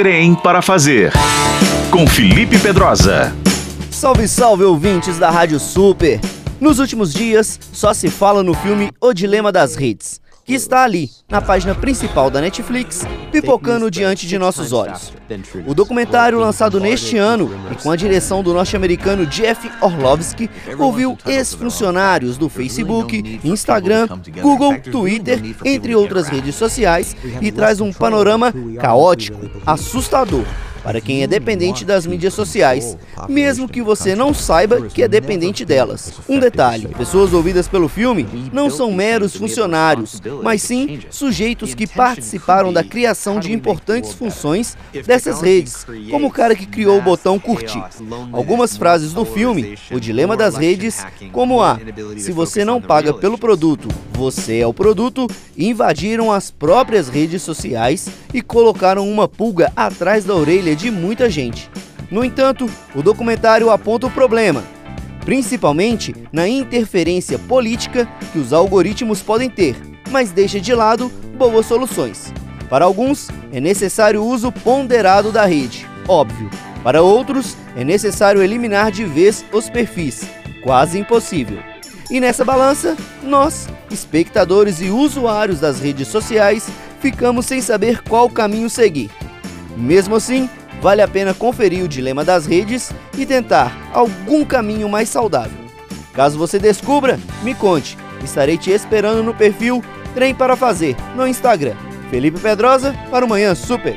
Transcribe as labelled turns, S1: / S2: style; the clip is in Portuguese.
S1: Trem para Fazer, com Felipe Pedrosa.
S2: Salve, salve, ouvintes da Rádio Super! Nos últimos dias, só se fala no filme O Dilema das Redes, que está ali, na página principal da Netflix, pipocando diante de nossos olhos. O documentário, lançado neste ano e com a direção do norte-americano Jeff Orlovsky, ouviu ex-funcionários do Facebook, Instagram, Google, Twitter, entre outras redes sociais, e traz um panorama caótico, assustador para quem é dependente das mídias sociais, mesmo que você não saiba que é dependente delas. Um detalhe: pessoas ouvidas pelo filme não são meros funcionários, mas sim sujeitos que participaram da criação de importantes funções dessas redes, como o cara que criou o botão curtir. Algumas frases do filme, O Dilema das Redes, como a Se você não paga pelo produto, você é o produto, invadiram as próprias redes sociais e colocaram uma pulga atrás da orelha de muita gente. No entanto, o documentário aponta o problema, principalmente na interferência política que os algoritmos podem ter, mas deixa de lado boas soluções. Para alguns, é necessário o uso ponderado da rede, óbvio. Para outros, é necessário eliminar de vez os perfis, quase impossível. E nessa balança, nós, espectadores e usuários das redes sociais, ficamos sem saber qual caminho seguir. Mesmo assim, vale a pena conferir o dilema das redes e tentar algum caminho mais saudável. Caso você descubra, me conte. Estarei te esperando no perfil Trem para Fazer no Instagram. Felipe Pedrosa para o Manhã Super.